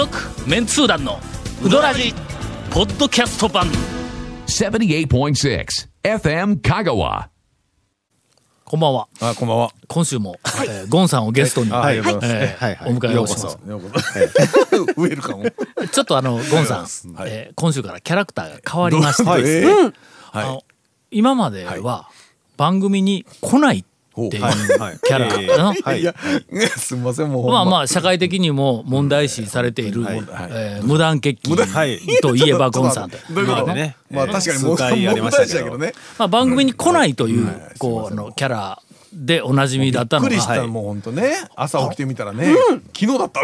続メンツー団のウドラジポッドキャスト版。78.6 FM Kagawa. こんばんは。あ、こんばんは。今週も、えーゴンさんをゲストに、はい、えはい、ーはい、お迎えをします。ようこそ。ウェルカム。ちょっとあのゴンさん、はい。えー今週からキャラクターが変わりまして、はいえーあの今までは番組に来ないっていうはいはい。キャラ、えーのはい。いや、ねすみません、もう。ま。あまあ社会的にも問題視されている、はい。えー無断欠勤はい。といえばゴンさん。と。いうこと？まあね。まあ確かにもう、数回ありましたけどね。まあ、番組に来ないという、こうあのキャラでおなじみだったのがびっくりした、はいもう本当ね。朝起きてみたらね、昨日だった。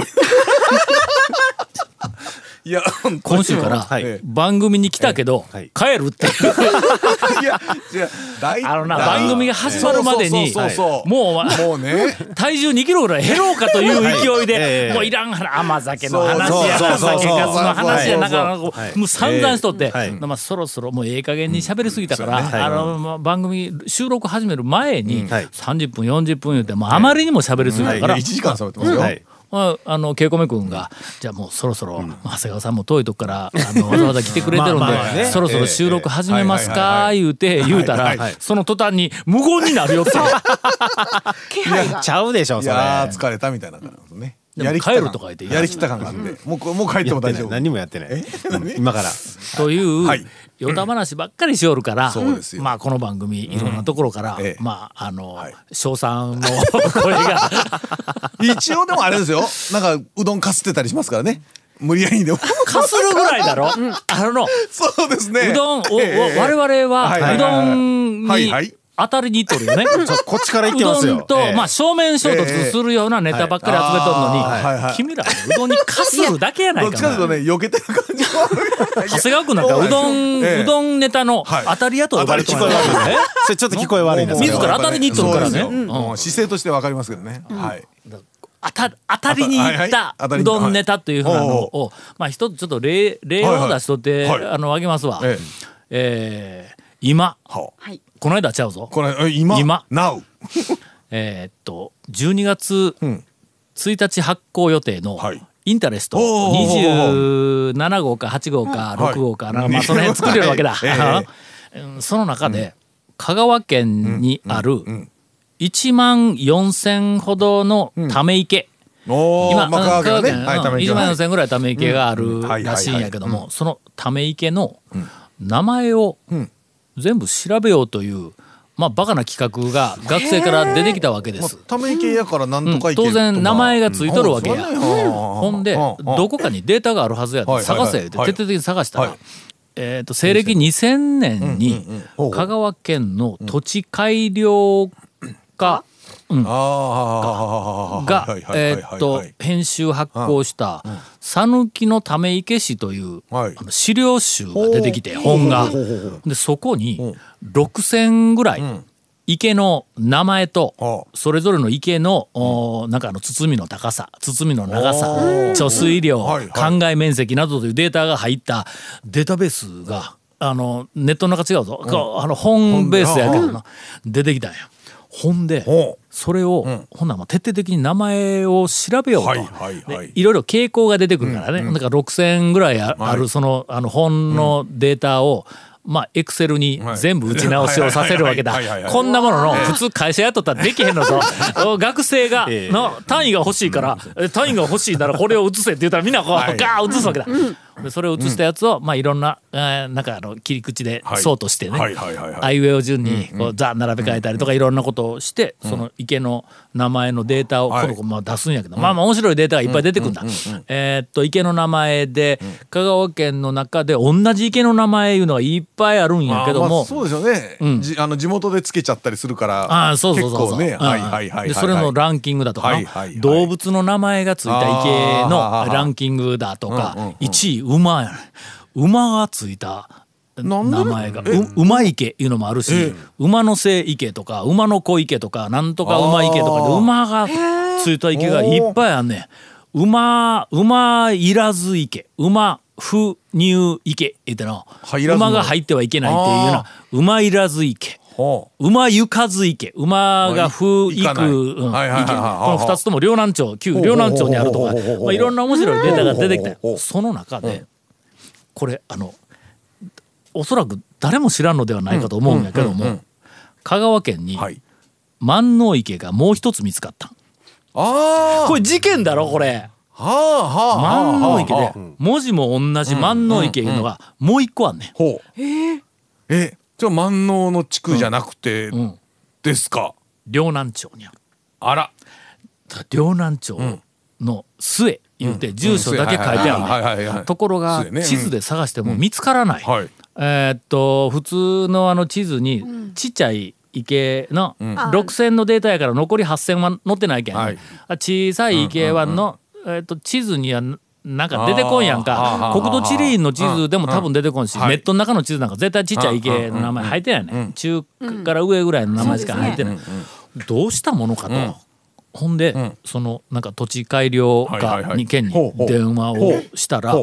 いや、今週から番組に来たけど、はい。帰るって。え いや、あのな番組が始まるまでにもうもうね。体重2キロぐらい減ろうかという勢いで、ええ。もういらん話甘酒の話や酒かすの話やはいなんかもう散々しとって、はい。まあ、そろそろもうええ加減に喋りすぎたから、あのまあ番組収録始める前にん。はい。30分40分言うてもうあまりにも喋りすぎたから、い。や1時間喋ってますよ。はい。まあ、あの稽古目君が、じゃあもうそろそろ、長谷川さんも遠いとこからあの わざわざ来てくれてるんで、まあまあねそろそろ収録始めますええか言うて言うたら、その途端に無言になるよって ちゃうでしょ、それ。いやー、疲れたみたいな感じですね。やり帰るとか言ってやりきった感があって。もうこ、もう帰っても大丈夫。何もやってない。うん今から。という、はい与田話ばっかりしおるから、まあこの番組いろんなところから、ええ。まああの、はい。称賛の 声が。一応でもあれですよ。なんか、うどんかすってたりしますからね。無理やりでも。かするぐらいだろ、あのそうですね。うどんを、ええ我々は、うどんに当たりにいっとるよね。こっちから言っうてますよ。どんと、ええ。まあ正面衝突するようなネタばっかり集めとるのに、はい君らうどんにかするだけやないどっ。ちかというとね、避けてる感じ。長谷川君なんか うどん、ええ。うどんネタのはい。当たり屋と呼ばれてる。それちょっと聞こえ悪いんですけど。自ら当たりに行っとるからねそうん。姿勢としてわかりますけどね。はい。当た当たりに行ったうどんネタというふうなのはい。を、まあ一つちょっと例例を出しとって、はい。はいあのあげますわ。え。えー今？はあこの間ちゃうぞ。これ、え今？今。Now。えーっと12月うん。1日発行予定のはい。インタレスト。おー。27号か8号かはい。6号かなんかまあその辺作れるわけだ。はい うん。その中で香川県にある1万4,000ほどのため池。今、まあ、香川県ね。はい、うんため息1万はい4000ぐらいため池があるはいらしいんやけどはいもそのため池の名前をん全部調べようというまあバカな企画が学生から出てきたわけでまあす。ため池やからなんとか当然名前がついとるわけや。うんほんでうん。どこかにデータがあるはずや探せってはい。徹底的に探したらはい。えーと西暦2000年に香川県の土地改良課がえーっと編集発行した「讃岐のため池市」という資料集が出てきて本が。でそこに6,000ぐらい池の名前とはあ。それぞれの池のおなんかあの包みの高さ包みの長さ貯水量灌漑面積などというデータが入ったデータベースがあのネットの中違うぞ。あの本ベースやけどな出てきたんや。ほんでそれを、ほん。ならまあ徹底的に名前を調べようと、はいはいはい。でいろいろ傾向が出てくるからね、だから6,000ぐらいああるそのあの本のデータを、まあエクセルにはい。全部打ち直しをさせるわけだ。こんなものの普通会社雇ったらできへんのぞ学生が単位が欲しいからえ単位が欲しいならこれを写せって言ったらみんなこうはい。ガーッ写すわけだ。でそれを写したやつを、まあいろんな、えーなんかあの切り口ではい。そうとしてね、あいうえお順にこうザ並べ替えたりとかいろんなことをして、その池の名前のデータをはい。この子まあ出すんやけど、まあまあ面白いデータがいっぱい出てくるんだ。えーっと池の名前で香川県の中で同じ池の名前いうのがいっぱいあるんやけどもあーまあ、そうですよね、うん。じあの地元でつけちゃったりするからああそうそうそうそう。結構ね、うんはいはいはいそれのランキングだとか、はいはいはい動物の名前がついた池のランキングだとか、うんうんうん1位馬やね馬がついた名前が。う馬池いうのもあるし、ええ。馬の背池とか馬の子池とかなんとか馬池とかで馬がついた池がいっぱいあんねん。馬馬いらず池馬不入池っての。馬が入ってはいけないっていうような馬いらず池。ほ馬行かず池馬が風いく、池はいこの二つとも両南町旧両南町にあるとかまあいろんな面白いデータが出てきた。その中でこれあのおそらく誰も知らんのではないかと思うんやけども香川県に万能池がもう一つ見つかった。ああこれ事件だろこれ。はあはあはあ万能池ではあ文字も同じ万能池いうのがもう一個あんねん。ほう。えじゃあ万能の地区じゃなくてん。ですか？両南町にある。あら。両南町の末言うて住所だけ書いてあるところが地図で探しても見つからない、はい。えーっと普通のあの地図にちっちゃい池の6,000のデータやから残り8,000は載ってないけん、はい。あ小さい池湾の、えーっと地図にはなんか出てこんやんか。国土地理院の地図でも多分出てこんし、はい。ネットの中の地図なんか絶対ちっちゃい池の名前入ってないね、中から上ぐらいの名前しか入ってない、どうしたものかと。ほんで、そのなんか土地改良課に県に電話をしたら、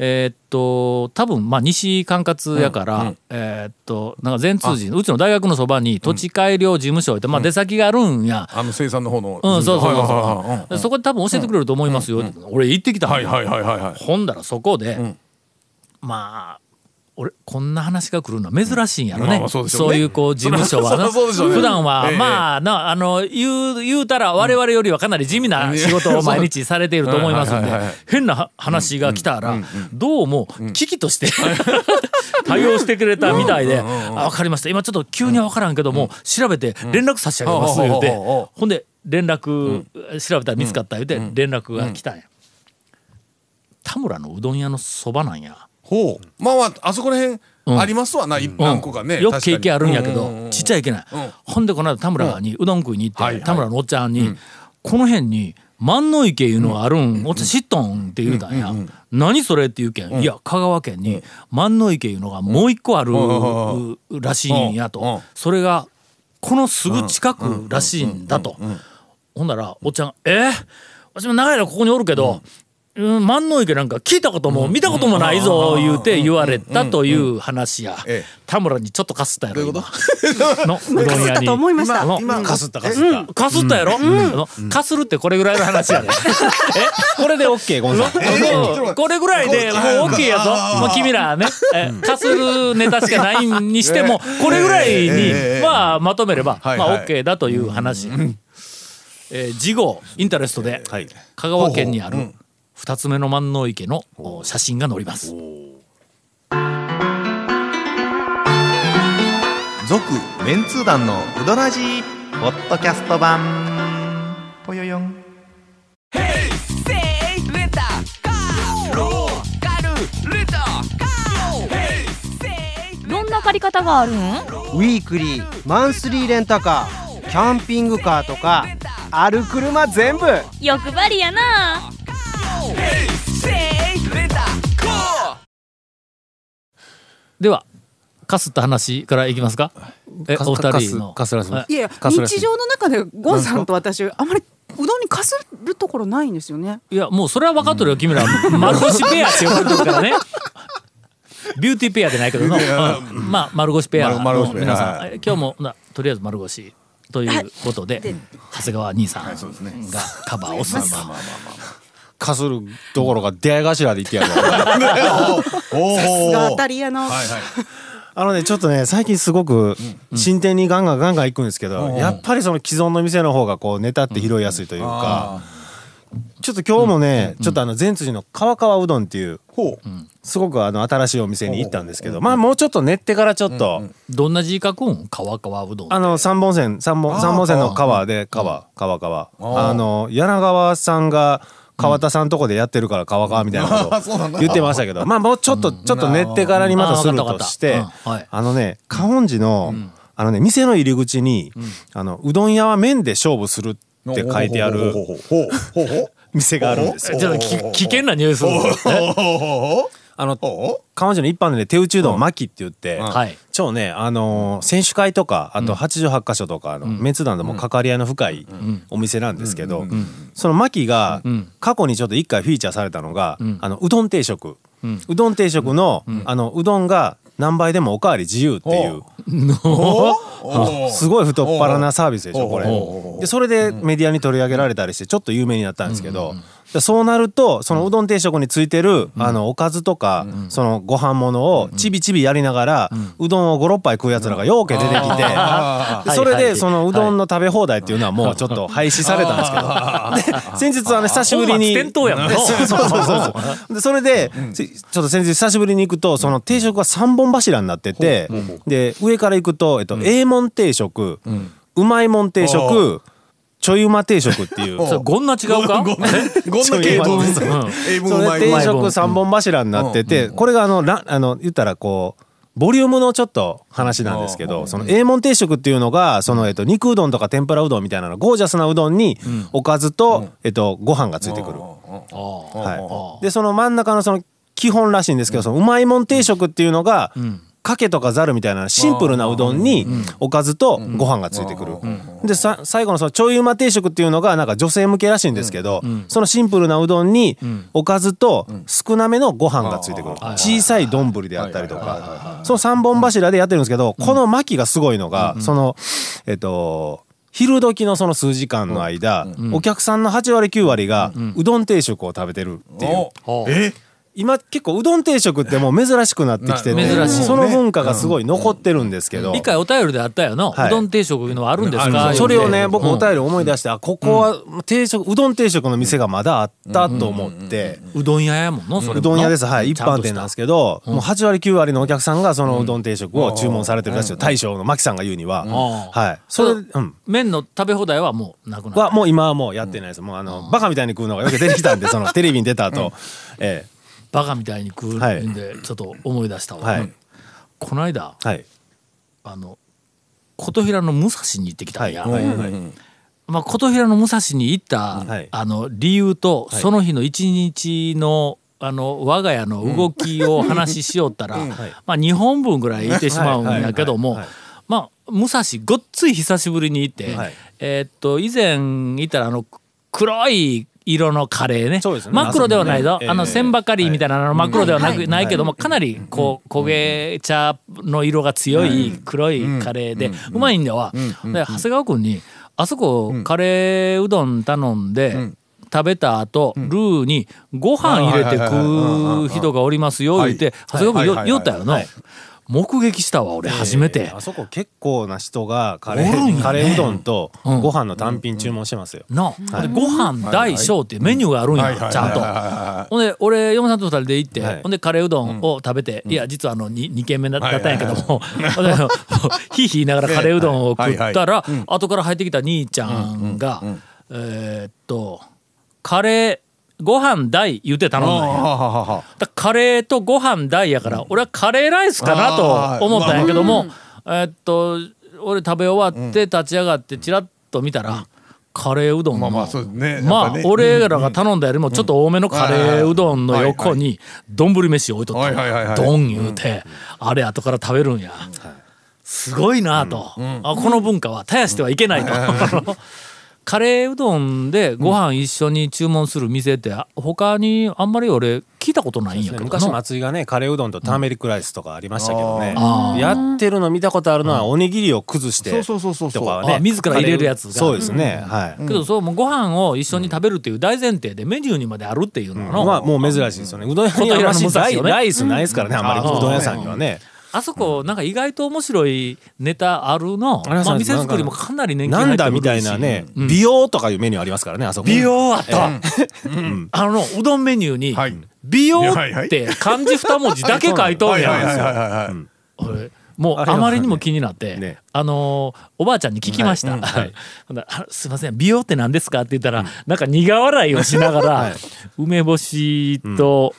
えーっと多分まあ西管轄やから、えーっとなんか善通寺うちの大学のそばに土地改良事務所って、まあ、出先があるんや、あの生産の方のうん、そうそうそうそこで多分教えてくれると思いますよ、俺行ってきたはいはいはいはいはい。ほんだらそこで、まあ俺こんな話が来るのは珍しいんやろね,、そういうこう事務所は 普段は、ええ。まあなあの言う言うたら我々よりはかなり地味な仕事を 毎日されていると思いますんで変なは話が来たらどうも危機として 対応してくれたみたいで「あ分かりました。今ちょっと急には分からんけども調べて連絡差し上げます」言うて。ほんで連絡調べたら見つかった言うて連絡が来たんや。田村のうどん屋のそばなんや。ほう。まあまああそこら辺ありますわな、い何個かねよく経験あるんやけど、ちっちゃいけない、ほんでこの間田村にうどん食いに行って、田村のおっちゃんに、この辺に万能池いうのがあるん、おっちゃん知っとんって言うたんや、何それって言うけん、いや香川県に万能池いうのがもう一個あるらしいんやと、うん。それがこのすぐ近くらしいんだと、ほんならおっちゃん「えー、私も長い間ここにおるけど、うん、万能池なんか聞いたことも見たこともないぞ言うて言われたという話や。ええ田村にちょっとかすったやろどういうこ今。のうどん屋に。かすったと思いました。かすったかすった。かすったやろ、かするってこれぐらいの話やで、これで OK ゴンさん。これぐらいでもう OK やぞ、まあ、君らね。えかするネタしかないにしてもこれぐらいに、ええまあ、まとめれば、はいまあ、はい OK だという話、えー次号インタレストではい。香川県にある二つ目の万能池のお写真が載ります。続メンツー団のウドラジーポッドキャスト版。ぽよよん。どんな借り方があるんウィークリーマンスリーレンタカーキャンピングカーとかある車全部。欲張りやなではかすった話からいきますか？えお二人の。い。やいや日常の中でゴンさんと私あまりうどんにかするところないんですよね。いやもうそれは分かっとるよ、君ら 丸腰ペアって呼ばれてるからね。ビューティーペアでないけどの、うん。まあ丸腰ペア。の皆さん、今日もなとりあえず丸腰ということで、長谷川兄さんがカバーをする。と、かするどころか出会い頭で言ってやる 当たり屋の、はいはい。あのねちょっとね最近すごく新店にガンガンガンガン行くんですけど、やっぱりその既存の店の方がこうネタって拾いやすいというか、ちょっと今日もね、ちょっとあの善通寺の川川うどんっていうほう。すごくあの新しいお店に行ったんですけど、まあもうちょっと練ってからちょっと、どんな字書くん？川川うどん。あの三本線三本三本線の川で川川川。あの柳川さんが川田さんとこでやってるから川川みたいなこと 言ってましたけどまあもうちょっとちょっと練ってからにまたするとしてあのね観音寺のあのね店の入り口にあのうどん屋は麺で勝負するって書いてある店があるんですよ。ちょっとき危険な匂いするぞあのほ観音寺の一般でね手打ちうどん巻きって言ってはい。超ね、あのー選手会とかあと88箇所とかのメンツ団でも関わり合いの深いお店なんですけど、その牧が過去にちょっと一回フィーチャーされたのが、あのうどん定食、うどん定食の、あのうどんが何倍でもおかわり自由っていう。おすごい太っ腹なサービスでしょこれ。でそれでメディアに取り上げられたりしてちょっと有名になったんですけどでそうなるとそのうどん定食についてるあのおかずとかそのご飯物をちびちびやりながらうどんを56杯食うやつらがようけ出てきてでそれでそのうどんの食べ放題っていうのはもうちょっと廃止されたんですけど。で先日あの久しぶりに それでちちょっと先日久しぶりに行くとその定食が3本柱になっててで上から行くとえっと A 門定食うまいもん定食ちょいうま定食っていう。それこんな違うか？ごん。な系統です英文そうれまい定食3本柱になっててこれがあのらあの言ったらこうボリュームのちょっと話なんですけどその A 門定食っていうのがそのえっと肉うどんとか天ぷらうどんみたいなのゴージャスなうどんにおかずとえっとご飯がついてくる。はい、でその真ん中のその基本らしいんですけどそのうまいもん定食っていうのがかけとかざるみたいなシンプルなうどんにおかずとご飯がついてくる。でさ最後のそのちょいうま定食っていうのがなんか女性向けらしいんですけどそのシンプルなうどんにおかずと少なめのご飯がついてくる。小さい丼であったりとか。その3本柱でやってるんですけどこの巻きがすごいのがそのえっと昼時のその数時間の間お客さんの8割9割がうどん定食を食べてるっていう。え？今結構うどん定食ってもう珍しくなってきてて珍しいその文化がすごい残ってるんですけど。一回お便りであったよな、はい。うどん定食いうのはあるんです。かそれをね僕お便り思い出してあここは定食うどん定食の店がまだあったと思って。うどん屋やもんのそれもうどん屋です。はい。一般店なんですけどもう8割9割のお客さんがそのうどん定食を注文されてるらしいよ。大将の牧さんが言うには。はい。それうん。麺の食べ放題はもうなくなる。はもう今はもうやってないです。もうあのバカみたいに食うのがよく出てきたんでその テレビに出た後。えバカみたいに食うんでちょっと思い出したわ、はい。この間えはい。あの琴平の武蔵に行ってきたんや、はい。はい。まあ、琴平の武蔵に行った、はい。あの理由と、い。その日の一日のあの我が家の動きを話ししよったら、まあ、2本分ぐらいいてしまうんやけども、まあ武蔵ごっつい久しぶりに行って、はい。えーっと以前行ったらあの黒い色のカレーね。そうですね。真っ黒ではないぞ、あのええ。千ばかりみたいなの真っ黒ではなく、はい。ないけどもかなりこう焦げ茶の色が強い黒いカレーでうまいんだわ。で長谷川君にあそこカレーうどん頼んで。食べた後、ルーにご飯入れて食う人がおりますよ言って長谷川君よはったよな目撃したわ俺初めて。ええあそこ結構な人がカレおるんやね。ーカレーうどんとうん。ご飯の単品注文してますよ。なあ、でご飯大小っていうメニューがあるんはいはいやちゃんと。はほんで俺嫁さんと二人で行って、はい。ほんでカレーうどんを食べて、いや実はあの 2, 二軒目だだったんやけども、ひいひいながらカレーうどんを食ったら、後から入ってきた兄ちゃんが、えーっとカレーご飯大言うて頼んだんや。カレーとご飯大やから、俺はカレーライスかなと思ったんやけども、えーっと俺食べ終わって立ち上がってチラッと見たら、カレーうどんの、まあまあそうですね。やっまあぱね俺らが頼んだよりもちょっと多めのカレーうどんの横に丼飯置いとった。はいはいはいはい。ドン言うてあれ後から食べるんや。すごいなと。あこの文化は絶やしてはいけないと カレーうどんでご飯一緒に注文する店って他にあんまり俺聞いたことないんやけど昔な松井がねカレーうどんとターメリックライスとかありましたけどね。あー。やってるの見たことあるのはおにぎりを崩してそうそうそうそうそう。とかはねあ自ら入れるやつが。そうですね。はい。けどそうもうご飯を一緒に食べるっていう大前提でメニューにまであるっていうのの、まあもう珍しいですよね。うどん屋にはまし小平の武蔵ライよね。ライスないですからねあんまり。うどん屋さんにはねあそこなんか意外と面白いネタあるの、まあ、店作りもかなり年季なん入ってるだみたいなねうん。美容とかいうメニューありますからねあそこ。美容あった、あのうどんメニューに、はい。美容って漢字二文字だけ書いとんやはいはいはいはい。はい俺もうあまりにも気になって、ね。あのーおばあちゃんに聞きました「はい。うん。はい。ほんならあすいません美容って何ですか?」って言ったら、なんか苦笑いをしながら、はい。梅干しと、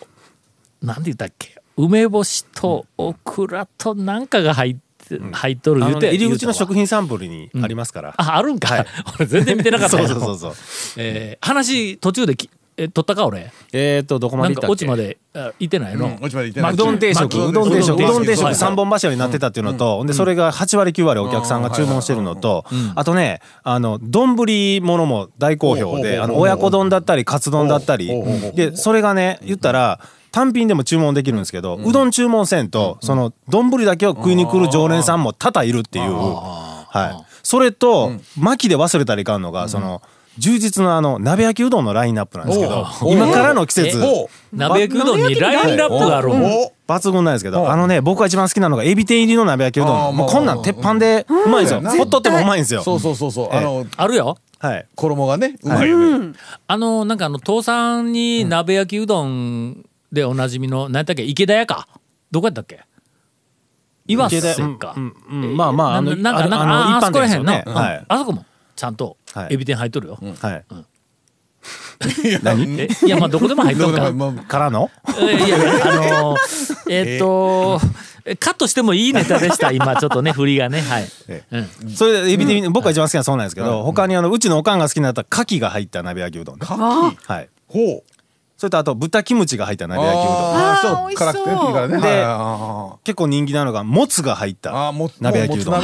なんて言ったっけ？梅干しとオクラとなんかが入って、入っとるあ言うて入り口の食品サンプルにありますから。ああるんか、俺全然見てなかった。そようそうそうそう。えー話途中できえ取ったか俺？えっとどこまで行ったっけ？まであ行ってないの、うどん定食。まあうどん定食。うどん定食。はい3本柱になってたっていうのと、ほんでそれが8割9割お客さんが注文してるのと、あとねあの丼ものも大好評であの親子丼だったりカツ丼だったり。でそれがね言ったら単品でも注文できるんですけど、うどん注文せんと、その丼だけを食いに来る常連さんも多々いるっていう、はい、それと、巻きで忘れたらいかんのが、その充実のあの鍋焼きうどんのラインナップなんですけど今からの季節。お鍋焼きうどんにラインナップがある抜群なんですけどあのね僕が一番好きなのがエビ天入りの鍋焼きうどん。もうこんなん鉄板でうまいんですよ。ほっとってもうまいんですよ。そうそうそうそう。あのあるよ。はい。衣がねうまい。よねあのなんかあの倒産に鍋焼きうどんでおなじみの何やっけ？池田屋か？どこやったっけ？岩瀬か、うんうんまあまああのなんかなんかあのああそこらへんね。はいうん。あそこもちゃんとはい。エビ天入っとるよ、はい。えいやまあどこでも入っとるか。からの？えいやいやあのー えーっと、カットしてもいいネタでした 今。ちょっとね振りがね。はい、えうん、それでエビ天僕が一番好きなのはそうなんですけど他にあのうちのおかんが好きなのだったら牡蠣が入った鍋焼きうどんね。はい。ほうそれとあと豚キムチが入った鍋焼きうどんああそう辛くてで結構人気なのがもつが入ったーあーもつ鍋焼きうどん。こ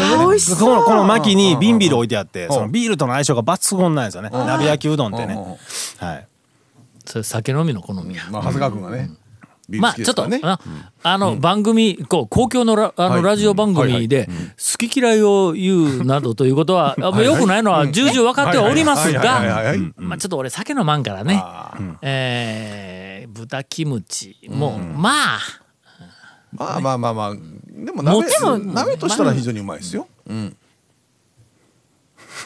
のこの巻に瓶ビール置いてあってん。そのビールとの相性が抜群なんですよね。鍋焼きうどんってね。はい。それ酒飲みの好みや、まあ長谷川君がねまあちょっと、ああの番組こう公共のラあのはいラジオ番組で好き嫌いを言うなどということは よくないのは重々分かってはおりますがまあちょっと俺酒飲まんからね。えー豚キムチもまあ。まあまあまあまあ。でも鍋も鍋としたら非常にうまいですよ。うん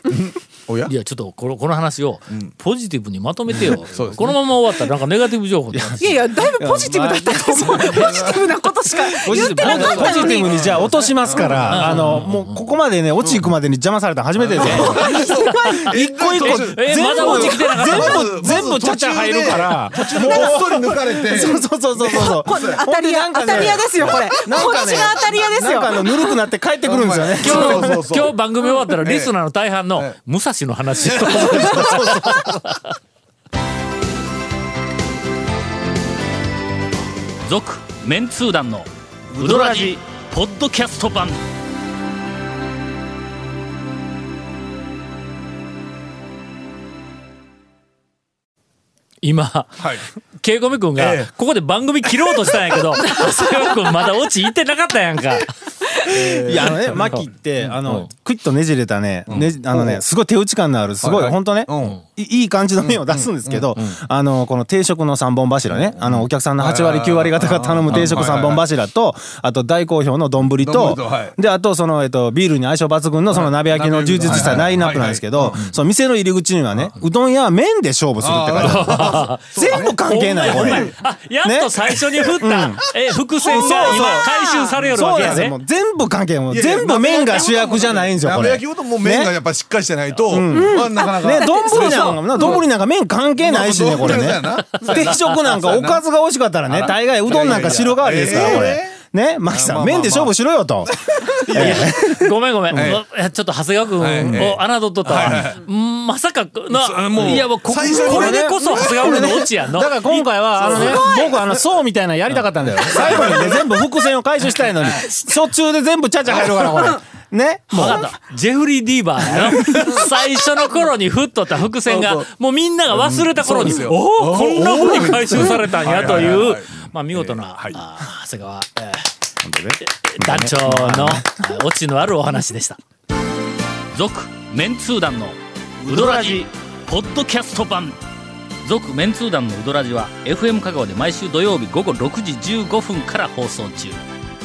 いやちょっとこのこの話をポジティブにまとめてよ、ね。このまま終わったらなんかネガティブ情報いやいやだいぶポジティブだったと思う。ポジティブなことしかポジ言ってなかったポジのにティブにじゃあ落としますから。あのもうここまでね落ち行くまでに邪魔されたの初めてですよ。一個一個えまだ落ちきてなかった全部全部ちゃちゃ入るから。途中でこっそり抜かれて。そうそうそうそうそうこ当たり屋当たり屋ですよこれ。こっちが当たり屋ですよ。なんかあのぬるくなって帰ってくるんですよね。今日今日番組終わったらリスナーの大半のええ。武蔵の話。を続メンツー団のウドラジポッドキャスト版今はい。ケイコミ君がええ。ここで番組切ろうとしたんやけど 長谷川君まだオチ言ってなかったやんか。いやあのねマキってあのクイッとねじれたねねあのねすごい手打ち感のあるすごはいはい。い本当ね。うんいいい感じの麺を出すんですけどあのこの定食の3本柱ね。あのお客さんの8割9割方が頼む定食3本柱とあと大好評の丼丼ととはい。であとそのえっとビールに相性抜群のその鍋焼きの充実したラインナップなんですけどその店の入り口にはねうどんや麺で勝負するって書いてある。全部関係ないこれ。あやっと最初に振った、え伏線が今回収されよるわそうけやね。なんですよ。もう全部関係もういやいや全部麺が主役じゃないんですよこれ。鍋焼きうどんも麺がやっぱしっかりしてないとまあなかなかね、丼なんか、丼なんか麺関係ないしね、これね。定食なんかおかずが美味しかったらね、大概うどんなんか白代わりですから、これ。ね、マキさん、麺で勝負しろよと。ごめんごめん、ちょっと長谷川君を侮っとったまさかなもういやもうこれでこそ長谷川君のオチやんの。だから今回は、あのね、僕あの、層みたいなのやりたかったんだよ。最後にね、全部伏線を回収したいのに、途中で全部ちゃちゃ入るから、これ。ね。もう。分かった。ジェフリー・ディーバーやな。最初の頃に振っとった伏線がもうみんなが忘れた頃に、うんそうですよ。おおこんなふうに回収されたんやというはいはいはいはい。まあ見事な、はい。あー長谷川、えー団長のあオチのあるお話でした。続メンツー団のウドラジポッドキャスト版。続メンツー団のウドラジは FM 香川で毎週土曜日午後6時15分から放送中